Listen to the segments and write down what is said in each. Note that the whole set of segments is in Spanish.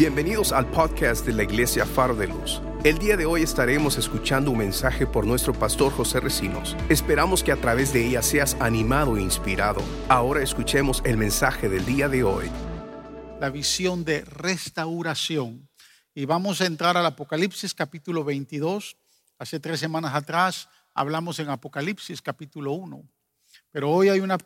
Bienvenidos al podcast de la Iglesia Faro de Luz. El día de hoy estaremos escuchando un mensaje por nuestro pastor José Recinos. Esperamos que a través de ella seas animado e inspirado. Ahora escuchemos el mensaje del día de hoy. La visión de restauración. Y vamos a entrar al Apocalipsis capítulo 22. Hace tres semanas atrás hablamos en Apocalipsis capítulo 1. Pero hoy hay una,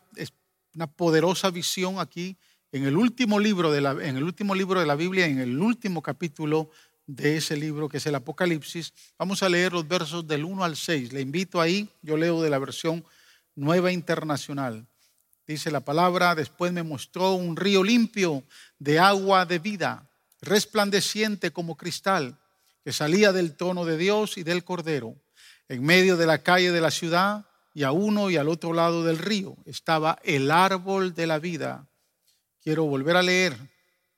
una poderosa visión aquí en el último libro de la, en el último libro de la Biblia, en el último capítulo de ese libro que es el Apocalipsis. Vamos a leer los versos del 1 al 6. Le invito ahí, yo leo de la versión nueva internacional. Dice la palabra, después me mostró un río limpio de agua de vida, resplandeciente como cristal, que salía del trono de Dios y del Cordero. En medio de la calle de la ciudad y a uno y al otro lado del río estaba el árbol de la vida Quiero volver a leer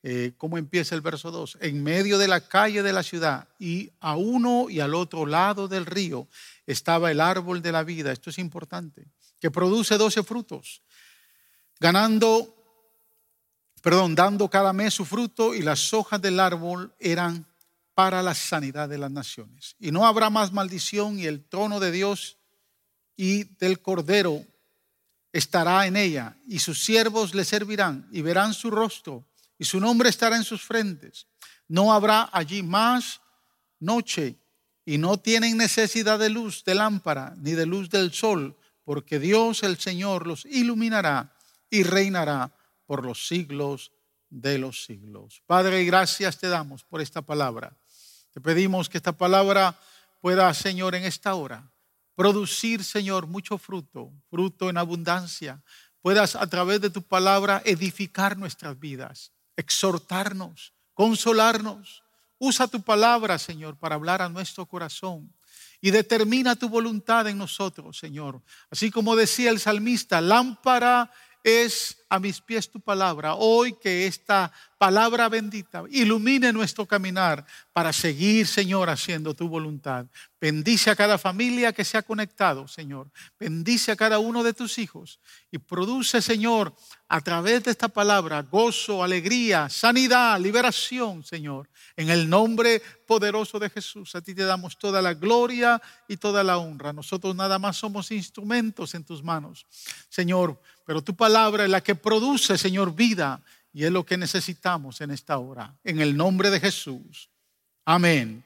eh, cómo empieza el verso 2. En medio de la calle de la ciudad y a uno y al otro lado del río estaba el árbol de la vida. Esto es importante. Que produce doce frutos. Ganando, perdón, dando cada mes su fruto y las hojas del árbol eran para la sanidad de las naciones. Y no habrá más maldición y el trono de Dios y del Cordero estará en ella, y sus siervos le servirán, y verán su rostro, y su nombre estará en sus frentes. No habrá allí más noche, y no tienen necesidad de luz de lámpara, ni de luz del sol, porque Dios el Señor los iluminará y reinará por los siglos de los siglos. Padre, gracias te damos por esta palabra. Te pedimos que esta palabra pueda, Señor, en esta hora producir, Señor, mucho fruto, fruto en abundancia. Puedas a través de tu palabra edificar nuestras vidas, exhortarnos, consolarnos. Usa tu palabra, Señor, para hablar a nuestro corazón. Y determina tu voluntad en nosotros, Señor. Así como decía el salmista, lámpara es a mis pies tu palabra. Hoy que esta palabra bendita ilumine nuestro caminar para seguir, Señor, haciendo tu voluntad. Bendice a cada familia que se ha conectado, Señor. Bendice a cada uno de tus hijos y produce, Señor, a través de esta palabra gozo, alegría, sanidad, liberación, Señor. En el nombre poderoso de Jesús, a ti te damos toda la gloria y toda la honra. Nosotros nada más somos instrumentos en tus manos, Señor. Pero tu palabra es la que produce, Señor, vida y es lo que necesitamos en esta hora. En el nombre de Jesús. Amén.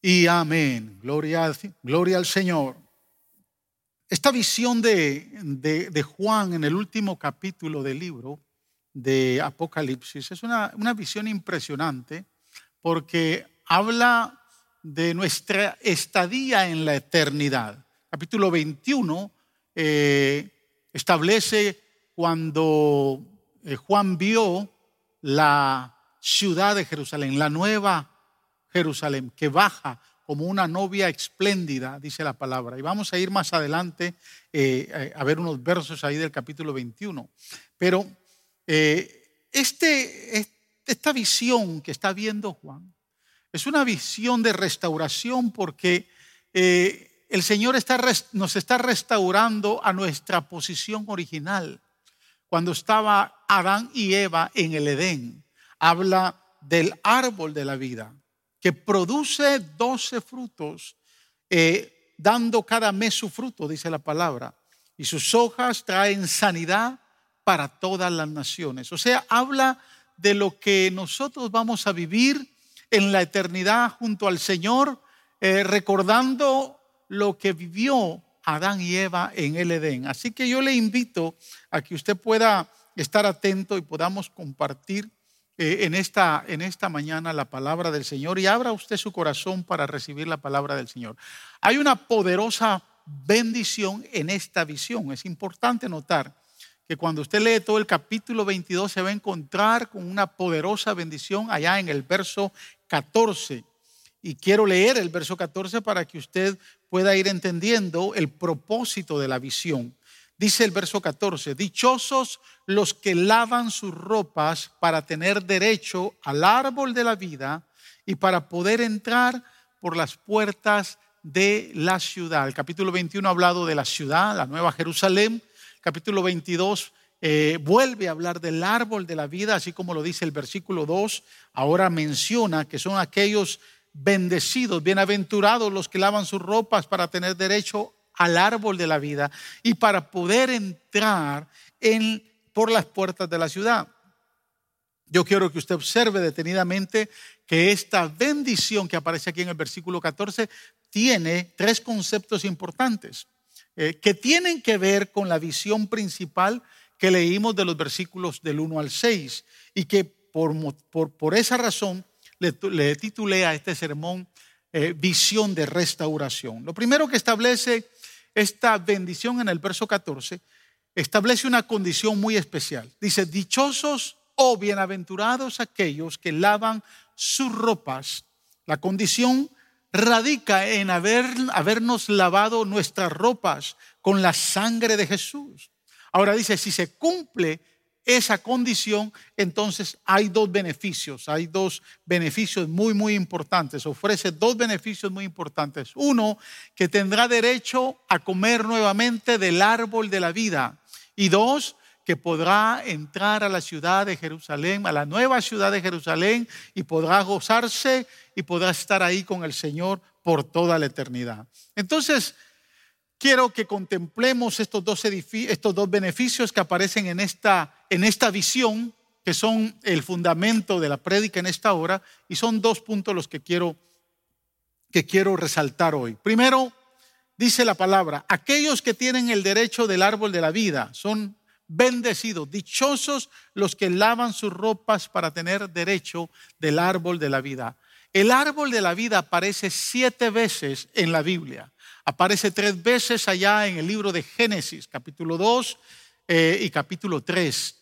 Y amén. Gloria, gloria al Señor. Esta visión de, de, Juan en el último capítulo del libro de Apocalipsis es una, una visión impresionante porque habla de nuestra estadía en la eternidad. Capítulo 21 eh, establece cuando eh, Juan vio la ciudad de Jerusalén, la nueva Jerusalén, que baja como una novia espléndida, dice la palabra. Y vamos a ir más adelante eh, a ver unos versos ahí del capítulo 21. Pero eh, este, esta visión que está viendo Juan es una visión de restauración porque el Señor nos está restaurando a nuestra posición original. Cuando estaba Adán y Eva en el Edén, habla del árbol de la vida, que produce doce frutos, eh, dando cada mes su fruto, dice la palabra, y sus hojas traen sanidad para todas las naciones. O sea, habla de lo que nosotros vamos a vivir en la eternidad junto al Señor, eh, recordando lo que vivió Adán y Eva en el Edén. Así que yo le invito a que usted pueda estar atento y podamos compartir eh, en, esta, en esta mañana la palabra del Señor y abra usted su corazón para recibir la palabra del Señor. Hay una poderosa bendición en esta visión. Es importante notar que cuando usted lee todo el capítulo 22 se va a encontrar con una poderosa bendición allá en el verso 14. Y quiero leer el verso 14 para que usted pueda ir entendiendo el propósito de la visión. Dice el verso 14, dichosos los que lavan sus ropas para tener derecho al árbol de la vida y para poder entrar por las puertas de la ciudad. El capítulo 21 ha hablado de la ciudad, la nueva Jerusalén. capítulo 22 eh, vuelve a hablar del árbol de la vida, así como lo dice el versículo 2. Ahora menciona que son aquellos bendecidos, bienaventurados los que lavan sus ropas para tener derecho al árbol de la vida y para poder entrar en, por las puertas de la ciudad. Yo quiero que usted observe detenidamente que esta bendición que aparece aquí en el versículo 14 tiene tres conceptos importantes eh, que tienen que ver con la visión principal que leímos de los versículos del 1 al 6 y que por, por, esa razón le, titulé a este sermón eh, visión de restauración. Lo primero que establece esta bendición en el verso 14, establece una condición muy especial. Dice, dichosos o bienaventurados aquellos que lavan sus ropas. La condición radica en haber, habernos lavado nuestras ropas con la sangre de Jesús. Ahora dice, si se cumple esa condición, entonces hay dos beneficios, hay dos beneficios muy, muy importantes. Ofrece dos beneficios muy importantes. Uno, que tendrá derecho a comer nuevamente del árbol de la vida. Y dos, que podrá entrar a la ciudad de Jerusalén, a la nueva ciudad de Jerusalén, y podrá gozarse y podrá estar ahí con el Señor por toda la eternidad. Entonces, quiero que contemplemos estos dos, estos dos beneficios que aparecen en esta, en esta visión, que son el fundamento de la prédica en esta hora, y son dos puntos los que quiero, que quiero resaltar hoy. Primero, dice la palabra, aquellos que tienen el derecho del árbol de la vida son bendecidos, dichosos los que lavan sus ropas para tener derecho del árbol de la vida. El árbol de la vida aparece siete veces en la Biblia. Aparece tres veces allá en el libro de Génesis, capítulo 2 eh, y capítulo 3,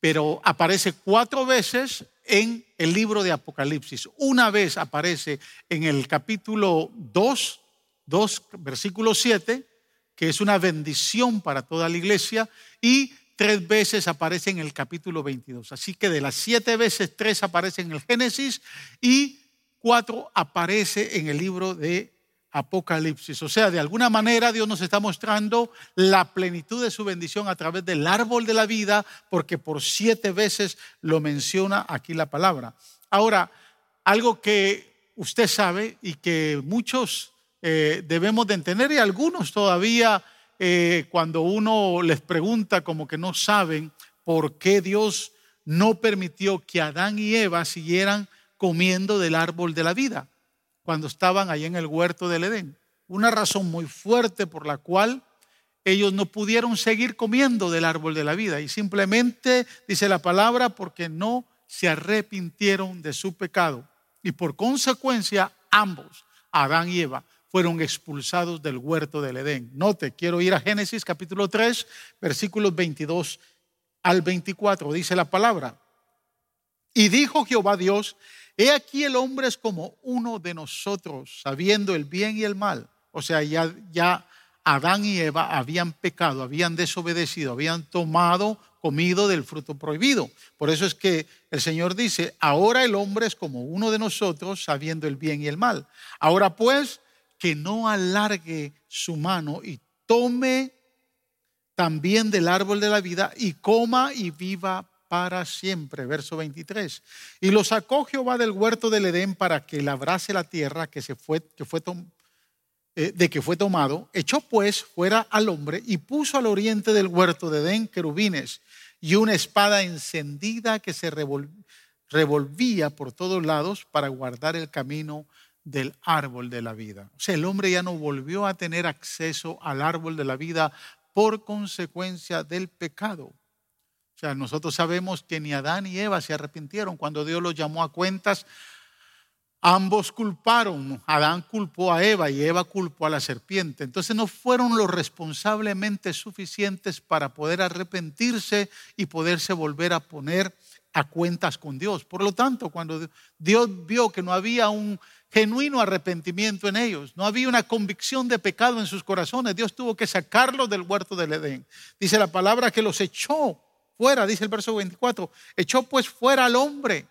pero aparece cuatro veces en el libro de Apocalipsis. Una vez aparece en el capítulo 2, 2 versículo 7, que es una bendición para toda la iglesia, y tres veces aparece en el capítulo 22. Así que de las siete veces, tres aparecen en el Génesis y cuatro aparece en el libro de Apocalipsis. O sea, de alguna manera Dios nos está mostrando la plenitud de su bendición a través del árbol de la vida, porque por siete veces lo menciona aquí la palabra. Ahora, algo que usted sabe y que muchos eh, debemos de entender y algunos todavía eh, cuando uno les pregunta como que no saben por qué Dios no permitió que Adán y Eva siguieran comiendo del árbol de la vida cuando estaban allí en el huerto del Edén. Una razón muy fuerte por la cual ellos no pudieron seguir comiendo del árbol de la vida y simplemente dice la palabra porque no se arrepintieron de su pecado y por consecuencia ambos, Adán y Eva, fueron expulsados del huerto del Edén. Note, quiero ir a Génesis capítulo 3, versículos 22 al 24, dice la palabra. Y dijo Jehová Dios, He aquí el hombre es como uno de nosotros, sabiendo el bien y el mal. O sea, ya, ya Adán y Eva habían pecado, habían desobedecido, habían tomado, comido del fruto prohibido. Por eso es que el Señor dice, ahora el hombre es como uno de nosotros, sabiendo el bien y el mal. Ahora pues, que no alargue su mano y tome también del árbol de la vida y coma y viva para siempre. Verso 23. Y lo sacó Jehová del huerto del Edén para que labrase la tierra que, se fue, que fue eh, de que fue tomado. Echó pues fuera al hombre y puso al oriente del huerto de Edén querubines y una espada encendida que se revolvía por todos lados para guardar el camino del árbol de la vida. O sea, el hombre ya no volvió a tener acceso al árbol de la vida por consecuencia del pecado. O sea, nosotros sabemos que ni Adán ni Eva se arrepintieron. Cuando Dios los llamó a cuentas, ambos culparon. Adán culpó a Eva y Eva culpó a la serpiente. Entonces no fueron los responsablemente suficientes para poder arrepentirse y poderse volver a poner a cuentas con Dios. Por lo tanto, cuando Dios vio que no había un genuino arrepentimiento en ellos, no había una convicción de pecado en sus corazones, Dios tuvo que sacarlos del huerto del Edén. Dice la palabra que los echó fuera, dice el verso 24. Echó pues fuera al hombre.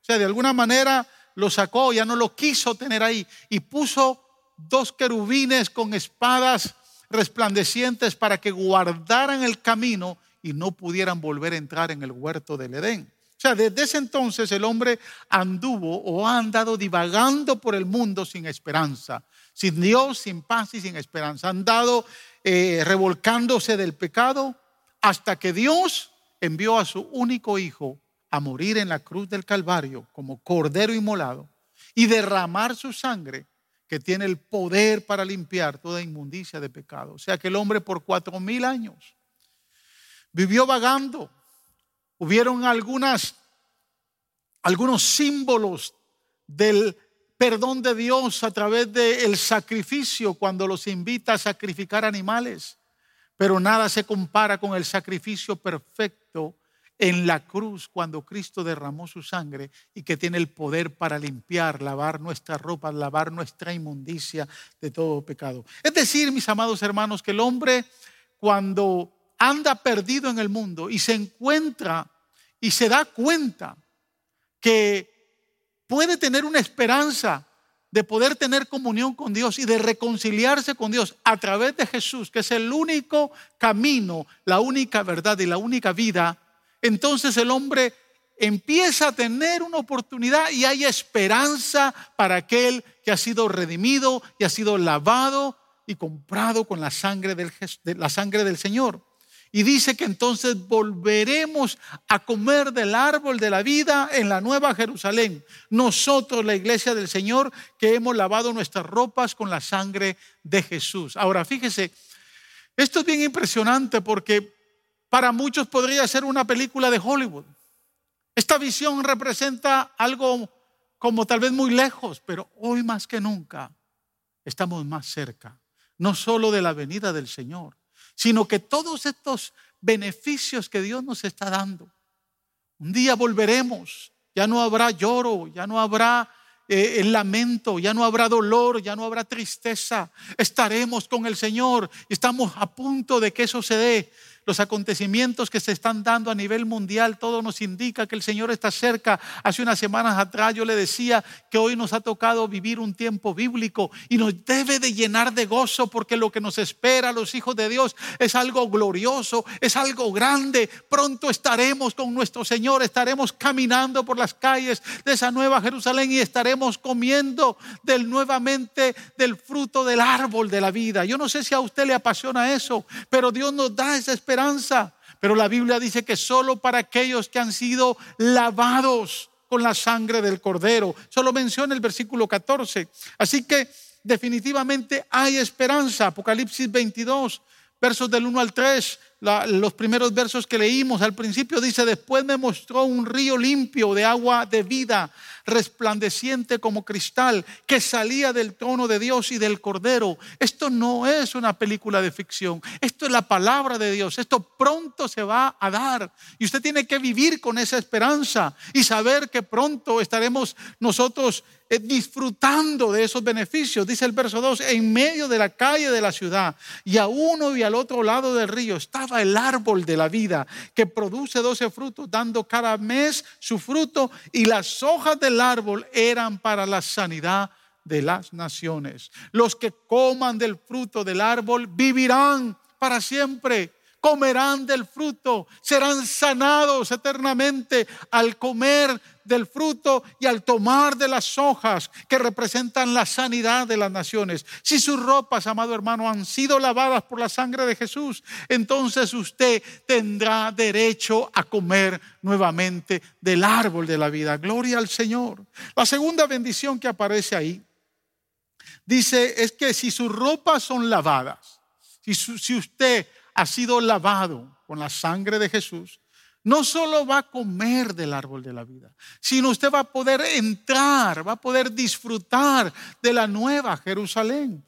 O sea, de alguna manera lo sacó, ya no lo quiso tener ahí. Y puso dos querubines con espadas resplandecientes para que guardaran el camino y no pudieran volver a entrar en el huerto del Edén. O sea, desde ese entonces el hombre anduvo o ha andado divagando por el mundo sin esperanza, sin Dios, sin paz y sin esperanza. Ha andado eh, revolcándose del pecado hasta que Dios envió a su único hijo a morir en la cruz del Calvario como cordero inmolado y derramar su sangre que tiene el poder para limpiar toda inmundicia de pecado. O sea que el hombre por cuatro mil años vivió vagando hubieron algunas, algunos símbolos del perdón de Dios a través del sacrificio cuando los invita a sacrificar animales, pero nada se compara con el sacrificio perfecto en la cruz cuando Cristo derramó su sangre y que tiene el poder para limpiar, lavar nuestra ropa, lavar nuestra inmundicia de todo pecado. Es decir, mis amados hermanos, que el hombre cuando anda perdido en el mundo y se encuentra y se da cuenta que puede tener una esperanza de poder tener comunión con Dios y de reconciliarse con Dios a través de Jesús, que es el único camino, la única verdad y la única vida, entonces el hombre empieza a tener una oportunidad y hay esperanza para aquel que ha sido redimido y ha sido lavado y comprado con la sangre del, sangre del Señor. Y dice que entonces volveremos a comer del árbol de la vida en la nueva Jerusalén. Nosotros, la iglesia del Señor, que hemos lavado nuestras ropas con la sangre de Jesús. Ahora, fíjese, esto es bien impresionante porque para muchos podría ser una película de Hollywood. Esta visión representa algo como tal vez muy lejos, pero hoy más que nunca estamos más cerca, no solo de la venida del Señor, sino que todos estos beneficios que Dios nos está dando, un día volveremos, ya no habrá lloro, ya no habrá eh, el lamento, ya no habrá dolor, ya no habrá tristeza, estaremos con el Señor y estamos a punto de que eso se dé los acontecimientos que se están dando a nivel mundial, todo nos indica que el Señor está cerca. Hace unas semanas atrás yo le decía que hoy nos ha tocado vivir un tiempo bíblico y nos debe de llenar de gozo porque lo que nos espera a los hijos de Dios es algo glorioso, es algo grande. Pronto estaremos con nuestro Señor, estaremos caminando por las calles de esa nueva Jerusalén y estaremos comiendo del nuevamente del fruto del árbol de la vida. Yo no sé si a usted le apasiona eso, pero Dios nos da esa esperanza pero la Biblia dice que solo para aquellos que han sido lavados con la sangre del cordero. Solo menciona el versículo 14. Así que definitivamente hay esperanza. Apocalipsis 22, versos del 1 al 3 los primeros versos que leímos al principio dice, después me mostró un río limpio de agua de vida, resplandeciente como cristal, que salía del trono de Dios y del Cordero. Esto no es una película de ficción, esto es la palabra de Dios, esto pronto se va a dar. Y usted tiene que vivir con esa esperanza y saber que pronto estaremos nosotros disfrutando de esos beneficios. Dice el verso 2, en medio de la calle de la ciudad y a uno y al otro lado del río estaba el árbol de la vida que produce doce frutos, dando cada mes su fruto y las hojas del árbol eran para la sanidad de las naciones. Los que coman del fruto del árbol vivirán para siempre comerán del fruto, serán sanados eternamente al comer del fruto y al tomar de las hojas que representan la sanidad de las naciones. Si sus ropas, amado hermano, han sido lavadas por la sangre de Jesús, entonces usted tendrá derecho a comer nuevamente del árbol de la vida. Gloria al Señor. La segunda bendición que aparece ahí dice es que si sus ropas son lavadas, si, si usted ha sido lavado con la sangre de Jesús, no solo va a comer del árbol de la vida, sino usted va a poder entrar, va a poder disfrutar de la nueva Jerusalén.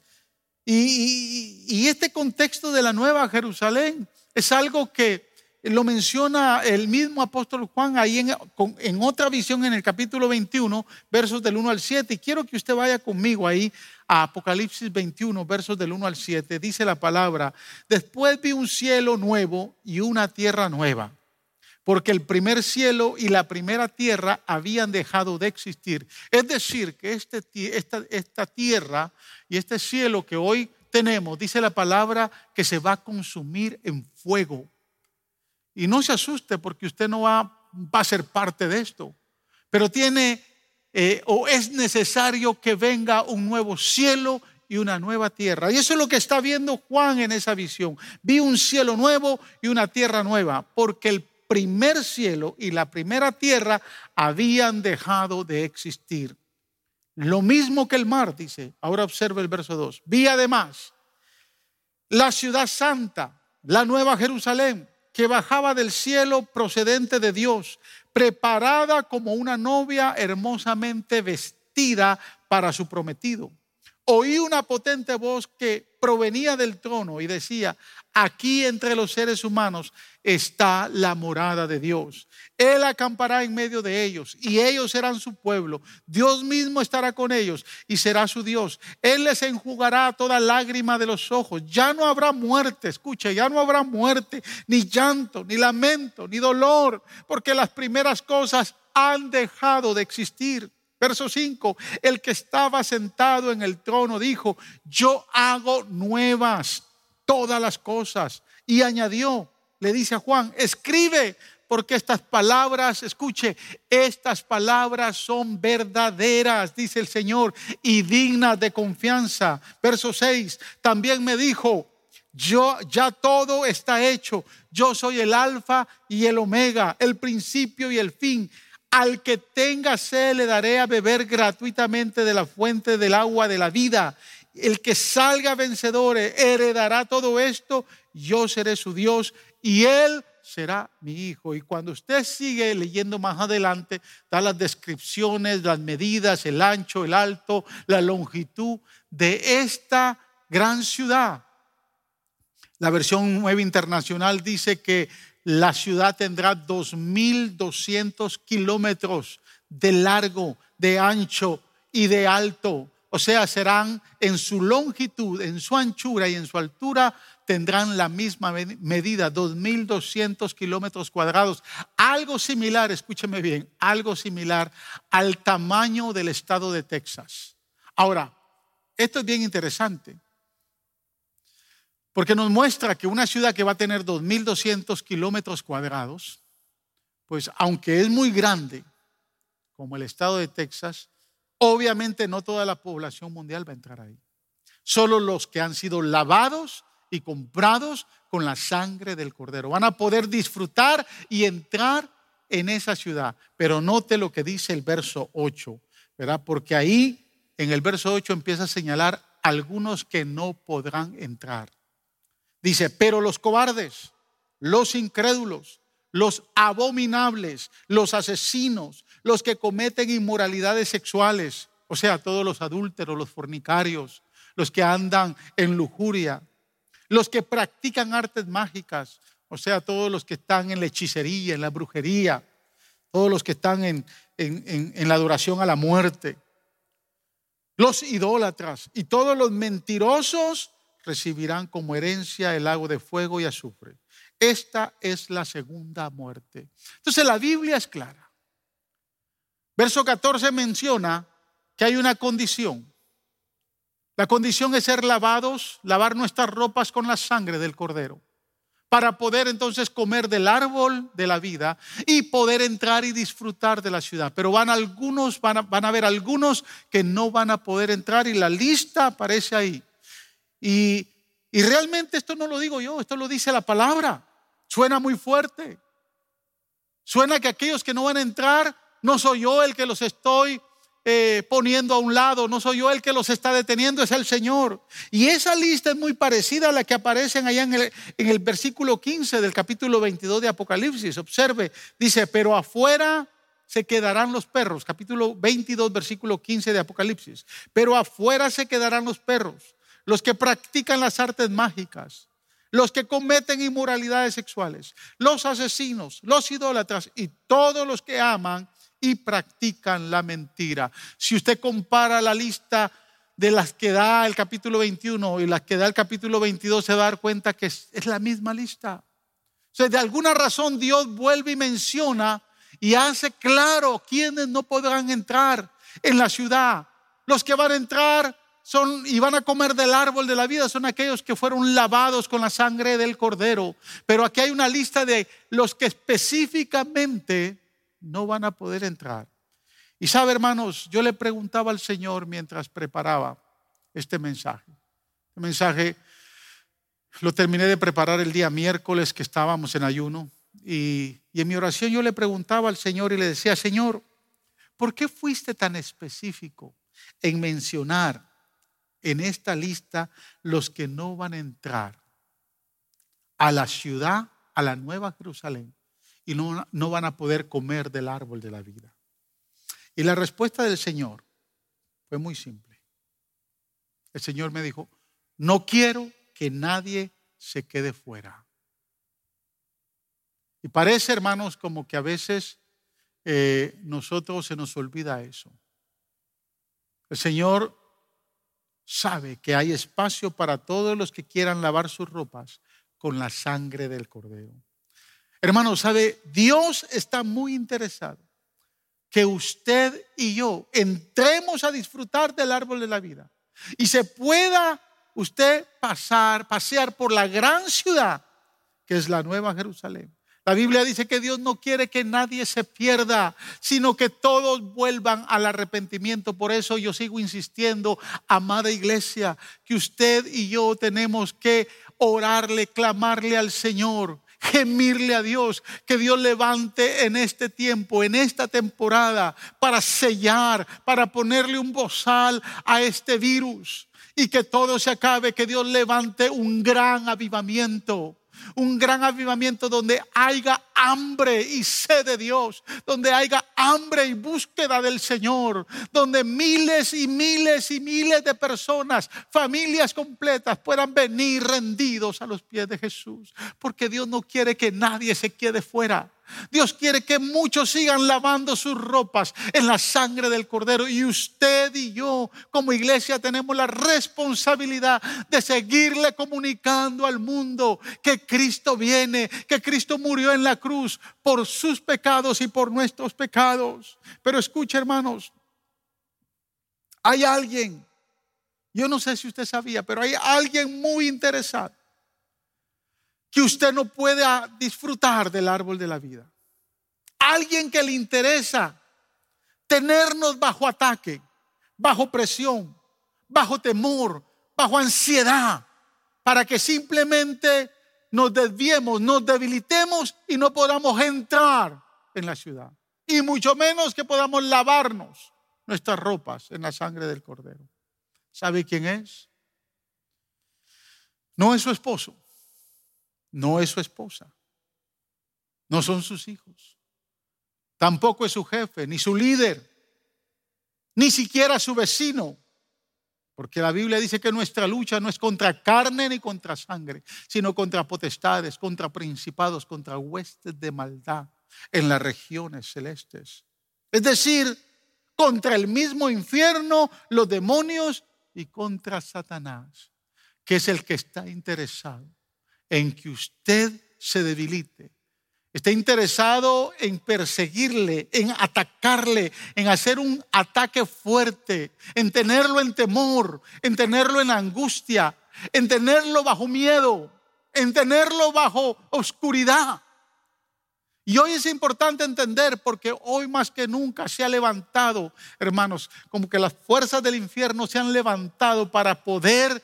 Y, este contexto de la nueva Jerusalén es algo que lo menciona el mismo apóstol Juan ahí en, en, otra visión en el capítulo 21, versos del 1 al 7. Y quiero que usted vaya conmigo ahí a Apocalipsis 21, versos del 1 al 7. Dice la palabra, después vi un cielo nuevo y una tierra nueva, porque el primer cielo y la primera tierra habían dejado de existir. Es decir, que este, esta, esta tierra y este cielo que hoy tenemos, dice la palabra, que se va a consumir en fuego Y no se asuste porque usted no va, va a ser parte de esto. Pero tiene eh, o es necesario que venga un nuevo cielo y una nueva tierra. Y eso es lo que está viendo Juan en esa visión. Vi un cielo nuevo y una tierra nueva, porque el primer cielo y la primera tierra habían dejado de existir. Lo mismo que el mar, dice. Ahora observa el verso 2. Vi además la ciudad santa, la nueva Jerusalén, que bajaba del cielo procedente de Dios, preparada como una novia hermosamente vestida para su prometido. Oí una potente voz que provenía del trono y decía, aquí entre los seres humanos está la morada de Dios. Él acampará en medio de ellos y ellos serán su pueblo. Dios mismo estará con ellos y será su Dios. Él les enjugará toda lágrima de los ojos. Ya no habrá muerte, escuche, ya no habrá muerte, ni llanto, ni lamento, ni dolor, porque las primeras cosas han dejado de existir. Verso 5, el que estaba sentado en el trono dijo, yo hago nuevas todas las cosas. Y añadió, le dice a Juan, escribe, porque estas palabras, escuche, estas palabras son verdaderas, dice el Señor, y dignas de confianza. Verso 6, también me dijo, yo ya todo está hecho. Yo soy el alfa y el omega, el principio y el fin. Al que tenga sed le daré a beber gratuitamente de la fuente del agua de la vida. El que salga vencedor heredará todo esto. Yo seré su Dios y él será mi hijo. Y cuando usted sigue leyendo más adelante, da las descripciones, las medidas, el ancho, el alto, la longitud de esta gran ciudad. La versión nueva internacional dice que la ciudad tendrá 2.200 kilómetros de largo, de ancho y de alto. O sea, serán en su longitud, en su anchura y en su altura, tendrán la misma medida, 2.200 kilómetros cuadrados. Algo similar, escúcheme bien, algo similar al tamaño del estado de Texas. Ahora, esto es bien interesante. Porque nos muestra que una ciudad que va a tener 2.200 kilómetros cuadrados, pues aunque es muy grande, como el estado de Texas, obviamente no toda la población mundial va a entrar ahí. Solo los que han sido lavados y comprados con la sangre del cordero van a poder disfrutar y entrar en esa ciudad. Pero note lo que dice el verso 8, ¿verdad? Porque ahí en el verso 8 empieza a señalar algunos que no podrán entrar. Dice, pero los cobardes, los incrédulos, los abominables, los asesinos, los que cometen inmoralidades sexuales, o sea, todos los adúlteros, los fornicarios, los que andan en lujuria, los que practican artes mágicas, o sea, todos los que están en la hechicería, en la brujería, todos los que están en, en la adoración a la muerte, los idólatras y todos los mentirosos recibirán como herencia el lago de fuego y azufre. Esta es la segunda muerte. Entonces la Biblia es clara. Verso 14 menciona que hay una condición. La condición es ser lavados, lavar nuestras ropas con la sangre del cordero, para poder entonces comer del árbol de la vida y poder entrar y disfrutar de la ciudad. Pero van algunos, van a, van a haber algunos que no van a poder entrar y la lista aparece ahí. Y, realmente esto no lo digo yo, esto lo dice la palabra. Suena muy fuerte. Suena que aquellos que no van a entrar, no soy yo el que los estoy eh, poniendo a un lado, no soy yo el que los está deteniendo, es el Señor. Y esa lista es muy parecida a la que aparece allá en el, en el versículo 15 del capítulo 22 de Apocalipsis. Observe, dice, pero afuera se quedarán los perros, capítulo 22, versículo 15 de Apocalipsis. Pero afuera se quedarán los perros los que practican las artes mágicas, los que cometen inmoralidades sexuales, los asesinos, los idólatras y todos los que aman y practican la mentira. Si usted compara la lista de las que da el capítulo 21 y las que da el capítulo 22, se va a dar cuenta que es, la misma lista. O sea, de alguna razón Dios vuelve y menciona y hace claro quiénes no podrán entrar en la ciudad. Los que van a entrar son y van a comer del árbol de la vida son aquellos que fueron lavados con la sangre del cordero. Pero aquí hay una lista de los que específicamente no van a poder entrar. Y sabe, hermanos, yo le preguntaba al Señor mientras preparaba este mensaje. Este mensaje lo terminé de preparar el día miércoles que estábamos en ayuno. Y, y en mi oración yo le preguntaba al Señor y le decía, Señor, ¿por qué fuiste tan específico en mencionar en esta lista los que no van a entrar a la ciudad, a la nueva Jerusalén, y no, no van a poder comer del árbol de la vida. Y la respuesta del Señor fue muy simple. El Señor me dijo, no quiero que nadie se quede fuera. Y parece, hermanos, como que a veces eh, nosotros se nos olvida eso. El Señor sabe que hay espacio para todos los que quieran lavar sus ropas con la sangre del cordero. Hermano, sabe, Dios está muy interesado que usted y yo entremos a disfrutar del árbol de la vida y se pueda usted pasar, pasear por la gran ciudad que es la Nueva Jerusalén la Biblia dice que Dios no quiere que nadie se pierda, sino que todos vuelvan al arrepentimiento. Por eso yo sigo insistiendo, amada iglesia, que usted y yo tenemos que orarle, clamarle al Señor, gemirle a Dios, que Dios levante en este tiempo, en esta temporada, para sellar, para ponerle un bozal a este virus y que todo se acabe, que Dios levante un gran avivamiento un gran avivamiento donde haya hambre y sed de Dios, donde haya hambre y búsqueda del Señor, donde miles y miles y miles de personas, familias completas puedan venir rendidos a los pies de Jesús, porque Dios no quiere que nadie se quede fuera. Dios quiere que muchos sigan lavando sus ropas en la sangre del cordero. Y usted y yo como iglesia tenemos la responsabilidad de seguirle comunicando al mundo que Cristo viene, que Cristo murió en la cruz por sus pecados y por nuestros pecados. Pero escuche hermanos, hay alguien, yo no sé si usted sabía, pero hay alguien muy interesado que usted no pueda disfrutar del árbol de la vida. Alguien que le interesa tenernos bajo ataque, bajo presión, bajo temor, bajo ansiedad, para que simplemente nos desviemos, nos debilitemos y no podamos entrar en la ciudad. Y mucho menos que podamos lavarnos nuestras ropas en la sangre del cordero. ¿Sabe quién es? No es su esposo no es su esposa, no son sus hijos, tampoco es su jefe, ni su líder, ni siquiera su vecino. Porque la Biblia dice que nuestra lucha no es contra carne ni contra sangre, sino contra potestades, contra principados, contra huestes de maldad en las regiones celestes. Es decir, contra el mismo infierno, los demonios y contra Satanás, que es el que está interesado en que usted se debilite. Está interesado en perseguirle, en atacarle, en hacer un ataque fuerte, en tenerlo en temor, en tenerlo en angustia, en tenerlo bajo miedo, en tenerlo bajo oscuridad. Y hoy es importante entender porque hoy más que nunca se ha levantado, hermanos, como que las fuerzas del infierno se han levantado para poder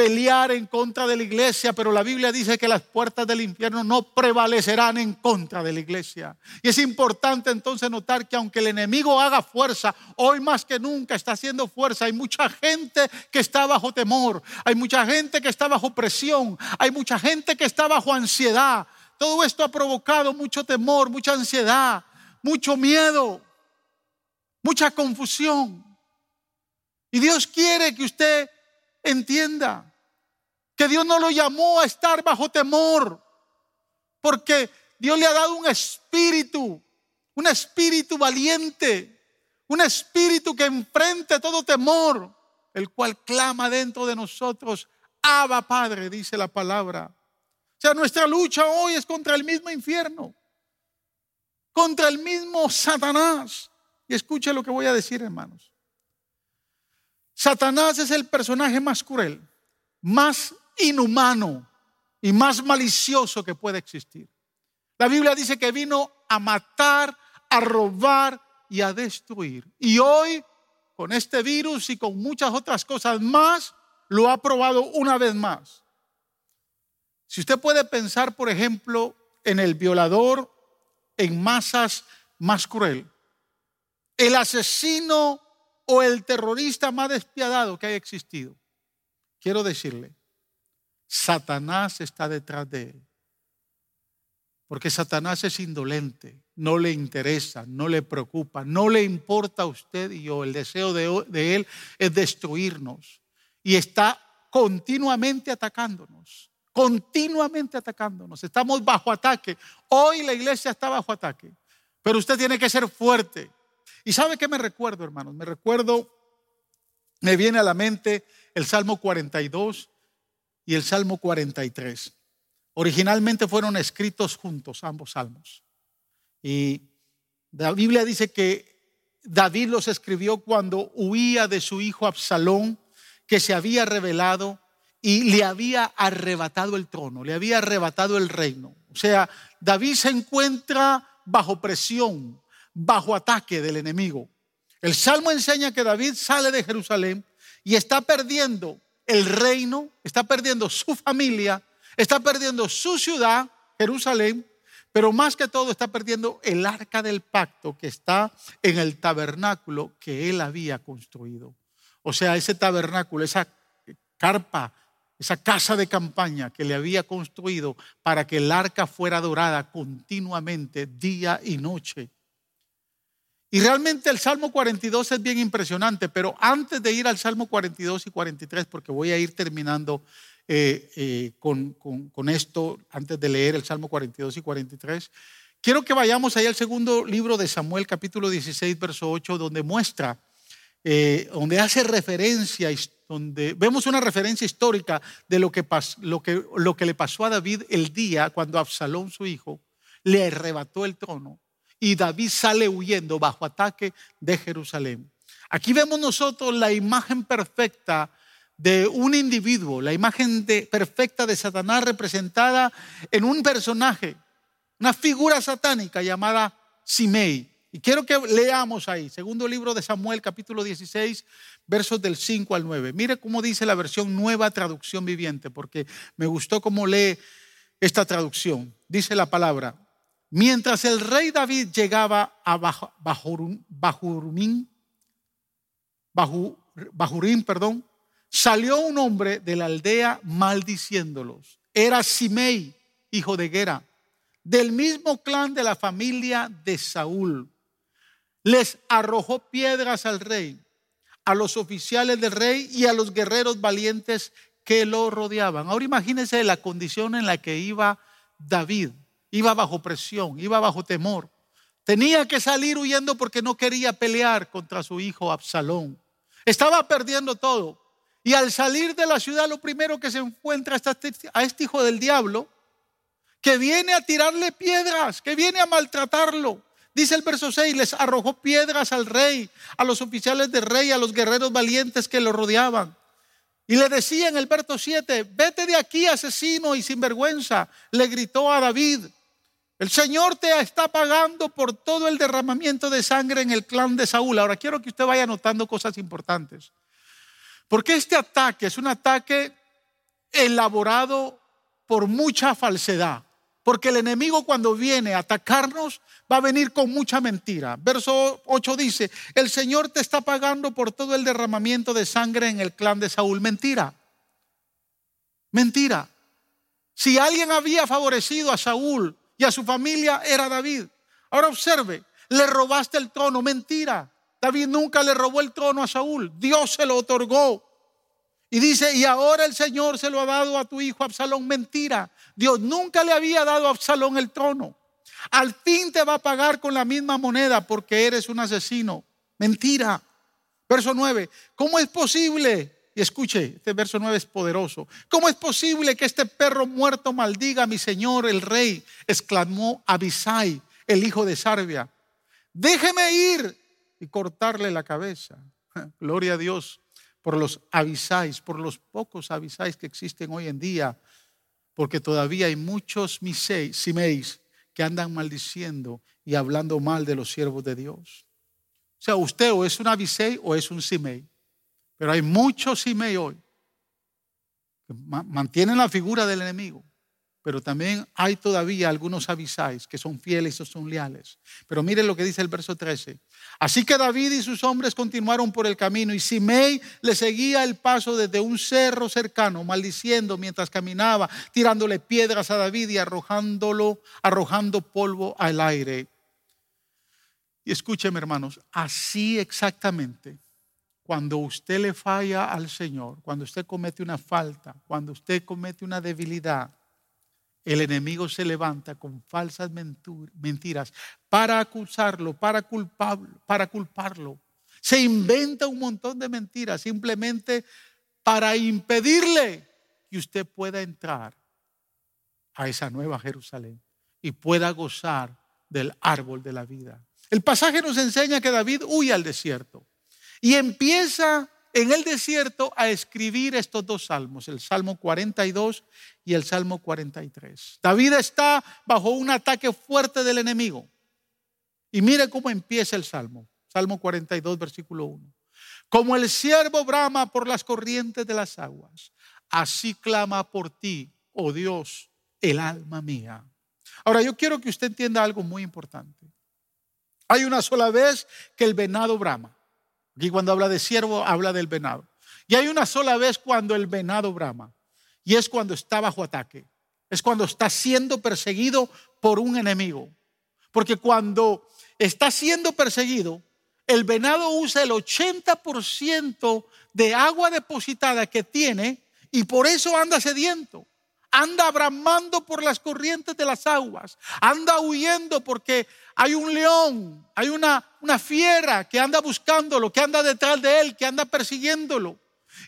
pelear en contra de la iglesia, pero la Biblia dice que las puertas del infierno no prevalecerán en contra de la iglesia. Y es importante entonces notar que aunque el enemigo haga fuerza, hoy más que nunca está haciendo fuerza. Hay mucha gente que está bajo temor, hay mucha gente que está bajo presión, hay mucha gente que está bajo ansiedad. Todo esto ha provocado mucho temor, mucha ansiedad, mucho miedo, mucha confusión. Y Dios quiere que usted entienda que Dios no lo llamó a estar bajo temor, porque Dios le ha dado un espíritu, un espíritu valiente, un espíritu que enfrente todo temor, el cual clama dentro de nosotros, Abba Padre, dice la palabra. O sea, nuestra lucha hoy es contra el mismo infierno, contra el mismo Satanás. Y escuche lo que voy a decir, hermanos. Satanás es el personaje más cruel, más inhumano y más malicioso que puede existir. La Biblia dice que vino a matar, a robar y a destruir. Y hoy, con este virus y con muchas otras cosas más, lo ha probado una vez más. Si usted puede pensar, por ejemplo, en el violador en masas más cruel, el asesino o el terrorista más despiadado que haya existido, quiero decirle, Satanás está detrás de él. Porque Satanás es indolente, no le interesa, no le preocupa, no le importa a usted y yo. El deseo de, él es destruirnos. Y está continuamente atacándonos continuamente atacándonos. Estamos bajo ataque. Hoy la iglesia está bajo ataque. Pero usted tiene que ser fuerte. ¿Y sabe qué me recuerdo, hermanos? Me recuerdo, me viene a la mente el Salmo 42 y el Salmo 43. Originalmente fueron escritos juntos ambos salmos. Y la Biblia dice que David los escribió cuando huía de su hijo Absalón, que se había revelado y le había arrebatado el trono, le había arrebatado el reino. O sea, David se encuentra bajo presión, bajo ataque del enemigo. El Salmo enseña que David sale de Jerusalén y está perdiendo el reino, está perdiendo su familia, está perdiendo su ciudad, Jerusalén, pero más que todo está perdiendo el arca del pacto que está en el tabernáculo que él había construido. O sea, ese tabernáculo, esa carpa esa casa de campaña que le había construido para que el arca fuera adorada continuamente, día y noche. Y realmente el Salmo 42 es bien impresionante, pero antes de ir al Salmo 42 y 43, porque voy a ir terminando eh, eh, con, esto, antes de leer el Salmo 42 y 43, quiero que vayamos ahí al segundo libro de Samuel, capítulo 16, verso 8, donde muestra, eh, donde hace referencia donde vemos una referencia histórica de lo, que, lo que le pasó a David el día cuando Absalón, su hijo, le arrebató el trono y David sale huyendo bajo ataque de Jerusalén. Aquí vemos nosotros la imagen perfecta de un individuo, la imagen perfecta de Satanás representada en un personaje, una figura satánica llamada Simei. Y quiero que leamos ahí, segundo libro de Samuel, capítulo 16, versos del 5 al 9. Mire cómo dice la versión nueva traducción viviente, porque me gustó cómo lee esta traducción. Dice la palabra, mientras el rey David llegaba a Bajurín, Bajurín, perdón, salió un hombre de la aldea maldiciéndolos. Era Simei, hijo de Gera, del mismo clan de la familia de Saúl les arrojó piedras al rey, a los oficiales del rey y a los guerreros valientes que lo rodeaban. Ahora imagínense la condición en la que iba David. Iba bajo presión, iba bajo temor. Tenía que salir huyendo porque no quería pelear contra su hijo Absalón. Estaba perdiendo todo. Y al salir de la ciudad, lo primero que se encuentra es a este hijo del diablo, que viene a tirarle piedras, que viene a maltratarlo. Dice el verso 6, les arrojó piedras al rey, a los oficiales del rey, a los guerreros valientes que lo rodeaban. Y le decía en el verso 7, vete de aquí asesino y sinvergüenza, le gritó a David. El Señor te está pagando por todo el derramamiento de sangre en el clan de Saúl. Ahora quiero que usted vaya notando cosas importantes. Porque este ataque es un ataque elaborado por mucha falsedad. Porque el enemigo cuando viene a atacarnos va a venir con mucha mentira. Verso 8 dice, el Señor te está pagando por todo el derramamiento de sangre en el clan de Saúl. Mentira. Mentira. Si alguien había favorecido a Saúl y a su familia era David. Ahora observe, le robaste el trono. Mentira. David nunca le robó el trono a Saúl. Dios se lo otorgó. Y dice, y ahora el Señor se lo ha dado a tu hijo Absalón. Mentira. Dios nunca le había dado a Absalón el trono. Al fin te va a pagar con la misma moneda porque eres un asesino. Mentira. Verso 9. ¿Cómo es posible? Escuche, este verso 9 es poderoso. ¿Cómo es posible que este perro muerto maldiga a mi señor el rey? exclamó Abisai, el hijo de Sarbia. Déjeme ir y cortarle la cabeza. Gloria a Dios por los avisáis, por los pocos avisáis que existen hoy en día, porque todavía hay muchos simeis que andan maldiciendo y hablando mal de los siervos de Dios. O sea, usted o es un avisei o es un simei. Pero hay muchos simei hoy que mantienen la figura del enemigo pero también hay todavía algunos avisáis que son fieles y son leales. Pero miren lo que dice el verso 13. Así que David y sus hombres continuaron por el camino y Simei le seguía el paso desde un cerro cercano, maldiciendo mientras caminaba, tirándole piedras a David y arrojándolo, arrojando polvo al aire. Y escúcheme, hermanos, así exactamente cuando usted le falla al Señor, cuando usted comete una falta, cuando usted comete una debilidad, el enemigo se levanta con falsas mentiras para acusarlo, para culparlo. Se inventa un montón de mentiras simplemente para impedirle que usted pueda entrar a esa nueva Jerusalén y pueda gozar del árbol de la vida. El pasaje nos enseña que David huye al desierto y empieza en el desierto a escribir estos dos salmos, el Salmo 42 y el Salmo 43. David está bajo un ataque fuerte del enemigo. Y mire cómo empieza el Salmo, Salmo 42, versículo 1. Como el siervo brama por las corrientes de las aguas, así clama por ti, oh Dios, el alma mía. Ahora yo quiero que usted entienda algo muy importante. Hay una sola vez que el venado brama. Aquí cuando habla de siervo, habla del venado. Y hay una sola vez cuando el venado brama. Y es cuando está bajo ataque. Es cuando está siendo perseguido por un enemigo. Porque cuando está siendo perseguido, el venado usa el 80% de agua depositada que tiene y por eso anda sediento anda bramando por las corrientes de las aguas, anda huyendo porque hay un león, hay una, una fiera que anda buscándolo, que anda detrás de él, que anda persiguiéndolo.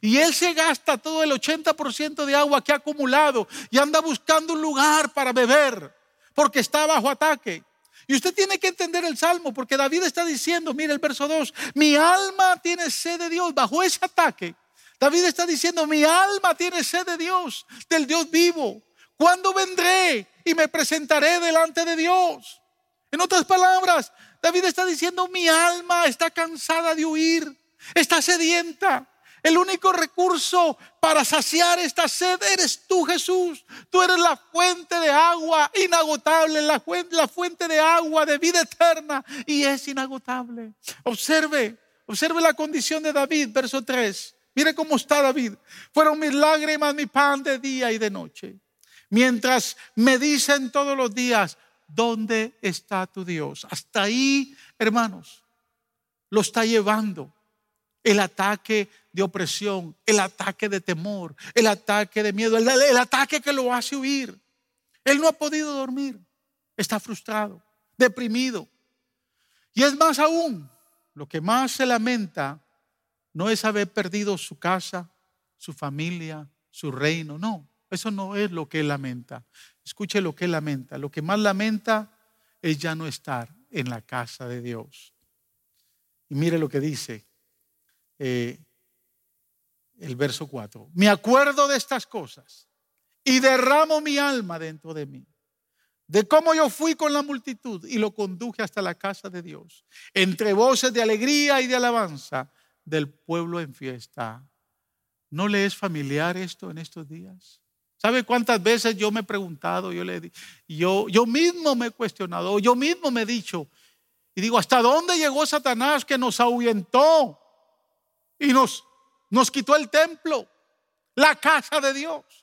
Y él se gasta todo el 80% de agua que ha acumulado y anda buscando un lugar para beber porque está bajo ataque. Y usted tiene que entender el salmo porque David está diciendo, mire el verso 2, mi alma tiene sed de Dios bajo ese ataque. David está diciendo, mi alma tiene sed de Dios, del Dios vivo. ¿Cuándo vendré y me presentaré delante de Dios? En otras palabras, David está diciendo, mi alma está cansada de huir, está sedienta. El único recurso para saciar esta sed eres tú, Jesús. Tú eres la fuente de agua inagotable, la fuente, de agua de vida eterna y es inagotable. Observe, observe la condición de David, verso 3. Mire cómo está David. Fueron mis lágrimas, mi pan de día y de noche. Mientras me dicen todos los días, ¿dónde está tu Dios? Hasta ahí, hermanos, lo está llevando el ataque de opresión, el ataque de temor, el ataque de miedo, el, el, ataque que lo hace huir. Él no ha podido dormir, está frustrado, deprimido. Y es más aún, lo que más se lamenta no es haber perdido su casa, su familia, su reino. No, eso no es lo que él lamenta. Escuche lo que él lamenta. Lo que más lamenta es ya no estar en la casa de Dios. Y mire lo que dice eh, el verso 4. Me acuerdo de estas cosas y derramo mi alma dentro de mí. De cómo yo fui con la multitud y lo conduje hasta la casa de Dios. Entre voces de alegría y de alabanza del pueblo en fiesta. ¿No le es familiar esto en estos días? ¿Sabe cuántas veces yo me he preguntado, yo, le, yo, yo mismo me he cuestionado, yo mismo me he dicho, y digo, ¿hasta dónde llegó Satanás que nos ahuyentó y nos, nos quitó el templo, la casa de Dios?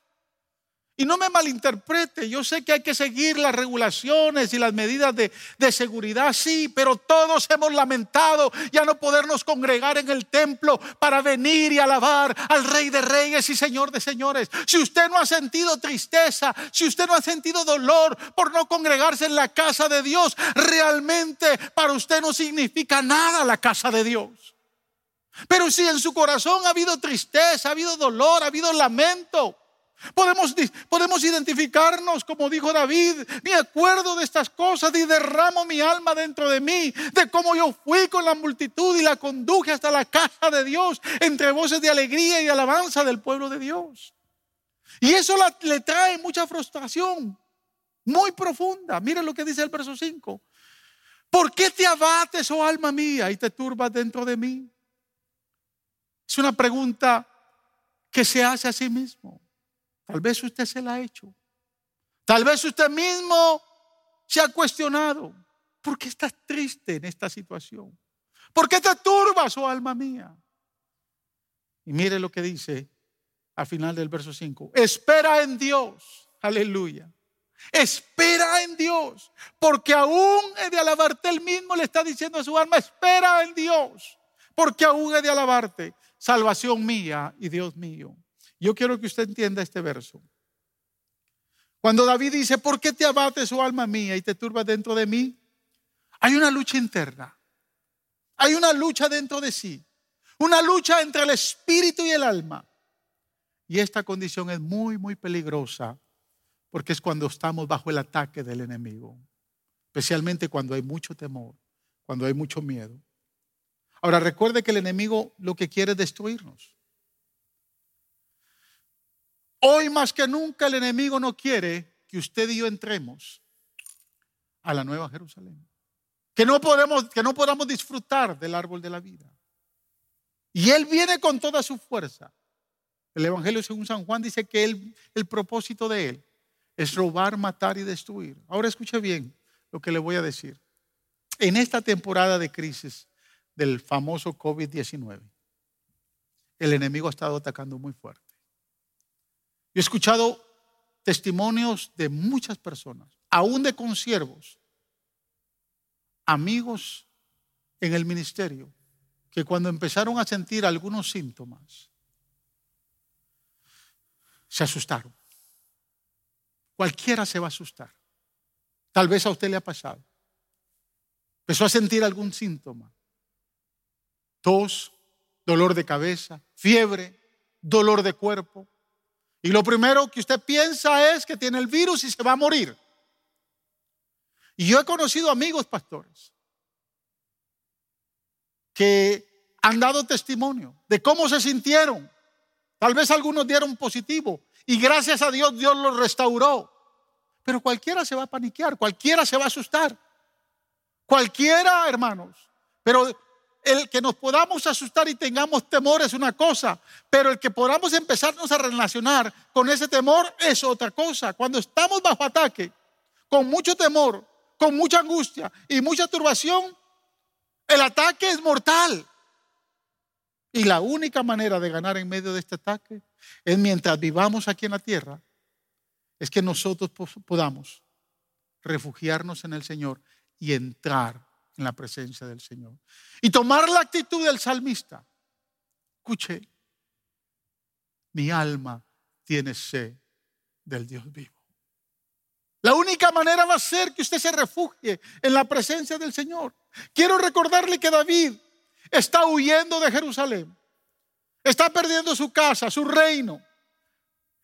Y no me malinterprete, yo sé que hay que seguir las regulaciones y las medidas de, seguridad, sí, pero todos hemos lamentado ya no podernos congregar en el templo para venir y alabar al Rey de Reyes y Señor de Señores. Si usted no ha sentido tristeza, si usted no ha sentido dolor por no congregarse en la casa de Dios, realmente para usted no significa nada la casa de Dios. Pero si en su corazón ha habido tristeza, ha habido dolor, ha habido lamento, Podemos, podemos identificarnos, como dijo David, me acuerdo de estas cosas y derramo mi alma dentro de mí, de cómo yo fui con la multitud y la conduje hasta la casa de Dios, entre voces de alegría y alabanza del pueblo de Dios. Y eso le trae mucha frustración, muy profunda. Miren lo que dice el verso 5. ¿Por qué te abates, oh alma mía, y te turbas dentro de mí? Es una pregunta que se hace a sí mismo. Tal vez usted se la ha hecho. Tal vez usted mismo se ha cuestionado. ¿Por qué estás triste en esta situación? ¿Por qué te turbas, oh alma mía? Y mire lo que dice al final del verso 5. Espera en Dios. Aleluya. Espera en Dios. Porque aún he de alabarte. Él mismo le está diciendo a su alma, espera en Dios. Porque aún he de alabarte. Salvación mía y Dios mío. Yo quiero que usted entienda este verso. Cuando David dice, ¿por qué te abates, oh alma mía, y te turbas dentro de mí? Hay una lucha interna. Hay una lucha dentro de sí. Una lucha entre el espíritu y el alma. Y esta condición es muy, muy peligrosa porque es cuando estamos bajo el ataque del enemigo. Especialmente cuando hay mucho temor, cuando hay mucho miedo. Ahora recuerde que el enemigo lo que quiere es destruirnos. Hoy más que nunca el enemigo no quiere que usted y yo entremos a la nueva Jerusalén. Que no podemos, que no podamos disfrutar del árbol de la vida. Y él viene con toda su fuerza. El Evangelio según San Juan dice que el propósito de él es robar, matar y destruir. Ahora escuche bien lo que le voy a decir. En esta temporada de crisis del famoso COVID-19, el enemigo ha estado atacando muy fuerte. Yo he escuchado testimonios de muchas personas, aún de consiervos, amigos en el ministerio, que cuando empezaron a sentir algunos síntomas, se asustaron. Cualquiera se va a asustar. Tal vez a usted le ha pasado. Empezó a sentir algún síntoma. Tos, dolor de cabeza, fiebre, dolor de cuerpo. Y lo primero que usted piensa es que tiene el virus y se va a morir. Y yo he conocido amigos pastores que han dado testimonio de cómo se sintieron. Tal vez algunos dieron positivo y gracias a Dios Dios los restauró. Pero cualquiera se va a paniquear, cualquiera se va a asustar. Cualquiera, hermanos. Pero el que nos podamos asustar y tengamos temor es una cosa, pero el que podamos empezarnos a relacionar con ese temor es otra cosa. Cuando estamos bajo ataque, con mucho temor, con mucha angustia y mucha turbación, el ataque es mortal. Y la única manera de ganar en medio de este ataque es mientras vivamos aquí en la tierra, es que nosotros podamos refugiarnos en el Señor y entrar en la presencia del Señor. Y tomar la actitud del salmista. Escuche, mi alma tiene sed del Dios vivo. La única manera va a ser que usted se refugie en la presencia del Señor. Quiero recordarle que David está huyendo de Jerusalén. Está perdiendo su casa, su reino.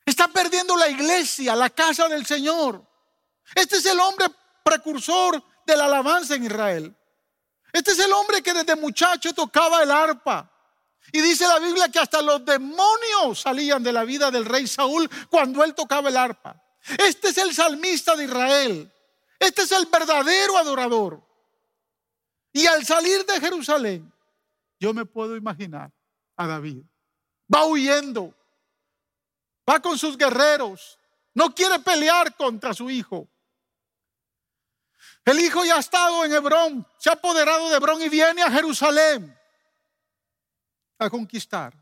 Está perdiendo la iglesia, la casa del Señor. Este es el hombre precursor de la alabanza en Israel. Este es el hombre que desde muchacho tocaba el arpa. Y dice la Biblia que hasta los demonios salían de la vida del rey Saúl cuando él tocaba el arpa. Este es el salmista de Israel. Este es el verdadero adorador. Y al salir de Jerusalén, yo me puedo imaginar a David. Va huyendo. Va con sus guerreros. No quiere pelear contra su hijo. El hijo ya ha estado en Hebrón, se ha apoderado de Hebrón y viene a Jerusalén a conquistar.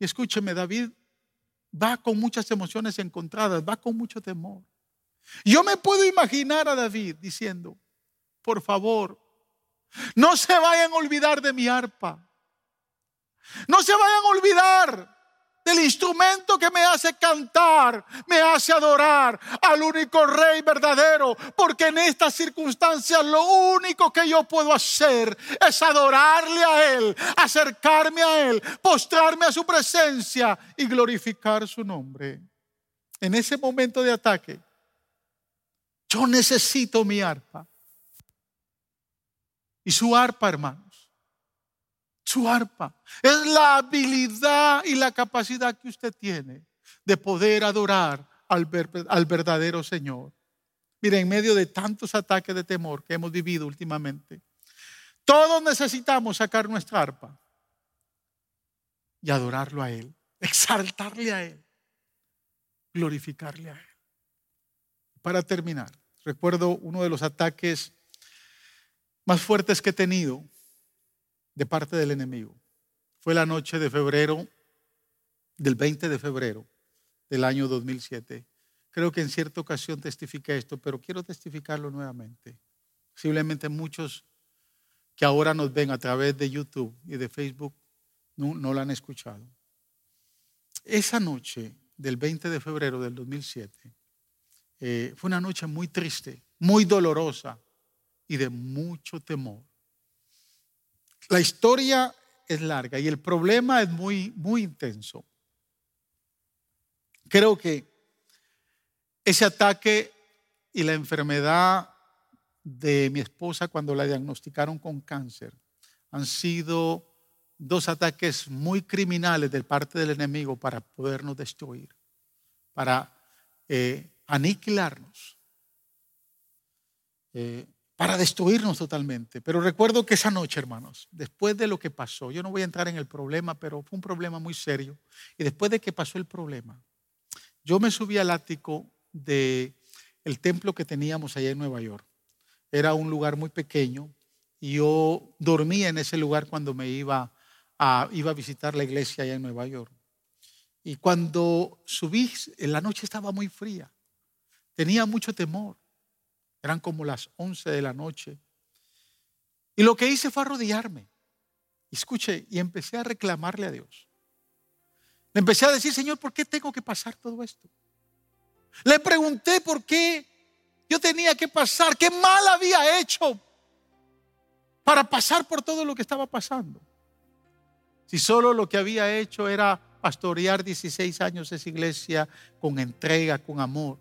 Escúcheme, David va con muchas emociones encontradas, va con mucho temor. Yo me puedo imaginar a David diciendo, por favor, no se vayan a olvidar de mi arpa. No se vayan a olvidar del instrumento que me hace cantar, me hace adorar al único rey verdadero, porque en estas circunstancias lo único que yo puedo hacer es adorarle a Él, acercarme a Él, postrarme a su presencia y glorificar su nombre. En ese momento de ataque, yo necesito mi arpa. Y su arpa, hermano su arpa. Es la habilidad y la capacidad que usted tiene de poder adorar al, verdadero Señor. Mire, en medio de tantos ataques de temor que hemos vivido últimamente, todos necesitamos sacar nuestra arpa y adorarlo a Él, exaltarle a Él, glorificarle a Él. Para terminar, recuerdo uno de los ataques más fuertes que he tenido de parte del enemigo. Fue la noche de febrero, del 20 de febrero del año 2007. Creo que en cierta ocasión testifiqué esto, pero quiero testificarlo nuevamente. Posiblemente muchos que ahora nos ven a través de YouTube y de Facebook no, no lo han escuchado. Esa noche del 20 de febrero del 2007 eh, fue una noche muy triste, muy dolorosa y de mucho temor. La historia es larga y el problema es muy, muy intenso. Creo que ese ataque y la enfermedad de mi esposa cuando la diagnosticaron con cáncer han sido dos ataques muy criminales de parte del enemigo para podernos destruir, para eh, aniquilarnos. Eh, para destruirnos totalmente. Pero recuerdo que esa noche, hermanos, después de lo que pasó, yo no voy a entrar en el problema, pero fue un problema muy serio. Y después de que pasó el problema, yo me subí al ático del el templo que teníamos allá en Nueva York. Era un lugar muy pequeño y yo dormía en ese lugar cuando me iba a, iba a visitar la iglesia allá en Nueva York. Y cuando subí, en la noche estaba muy fría. Tenía mucho temor. Eran como las 11 de la noche. Y lo que hice fue arrodillarme. Escuche, y empecé a reclamarle a Dios. Le empecé a decir, Señor, ¿por qué tengo que pasar todo esto? Le pregunté por qué yo tenía que pasar, qué mal había hecho para pasar por todo lo que estaba pasando. Si solo lo que había hecho era pastorear 16 años esa iglesia con entrega, con amor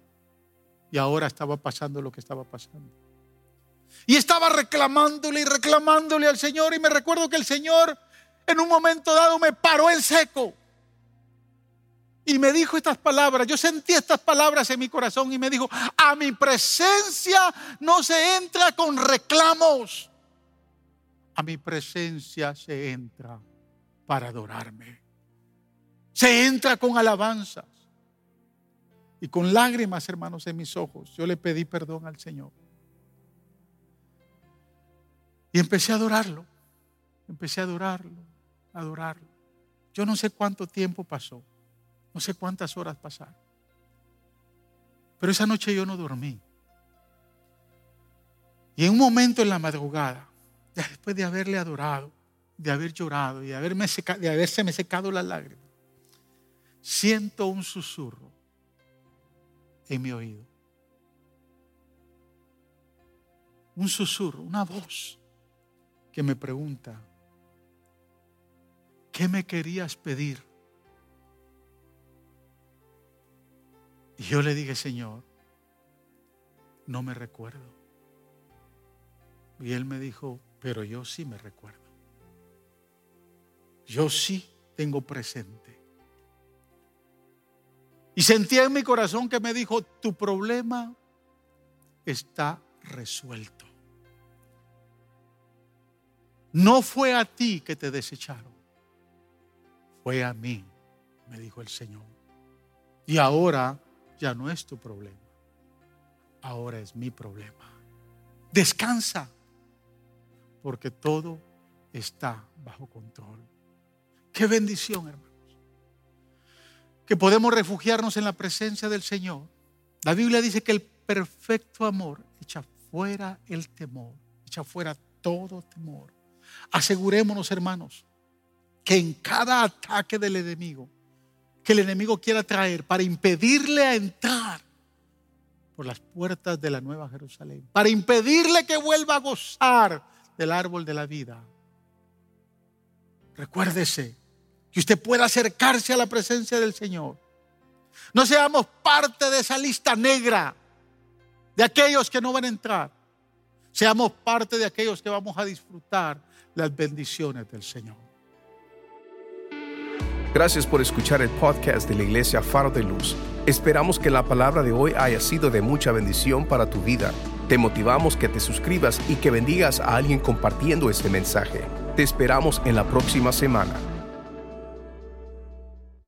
y ahora estaba pasando lo que estaba pasando. Y estaba reclamándole y reclamándole al Señor. Y me recuerdo que el Señor en un momento dado me paró en seco. Y me dijo estas palabras. Yo sentí estas palabras en mi corazón y me dijo, a mi presencia no se entra con reclamos. A mi presencia se entra para adorarme. Se entra con alabanzas. Y con lágrimas, hermanos, en mis ojos, yo le pedí perdón al Señor. Y empecé a adorarlo. Empecé a adorarlo, a adorarlo. Yo no sé cuánto tiempo pasó. No sé cuántas horas pasaron. Pero esa noche yo no dormí. Y en un momento en la madrugada, después de haberle adorado, de haber llorado y de, de haberse me secado las lágrimas, siento un susurro en mi oído. Un susurro, una voz que me pregunta, ¿qué me querías pedir? Y yo le dije, Señor, no me recuerdo. Y él me dijo, pero yo sí me recuerdo. Yo sí tengo presente y sentía en mi corazón que me dijo, tu problema está resuelto. No fue a ti que te desecharon, fue a mí, me dijo el Señor. Y ahora ya no es tu problema, ahora es mi problema. Descansa, porque todo está bajo control. Qué bendición, hermano que podemos refugiarnos en la presencia del Señor. La Biblia dice que el perfecto amor echa fuera el temor, echa fuera todo temor. Asegurémonos, hermanos, que en cada ataque del enemigo, que el enemigo quiera traer para impedirle a entrar por las puertas de la Nueva Jerusalén, para impedirle que vuelva a gozar del árbol de la vida. Recuérdese que usted pueda acercarse a la presencia del Señor. No seamos parte de esa lista negra de aquellos que no van a entrar. Seamos parte de aquellos que vamos a disfrutar las bendiciones del Señor. Gracias por escuchar el podcast de la Iglesia Faro de Luz. Esperamos que la palabra de hoy haya sido de mucha bendición para tu vida. Te motivamos que te suscribas y que bendigas a alguien compartiendo este mensaje. Te esperamos en la próxima semana.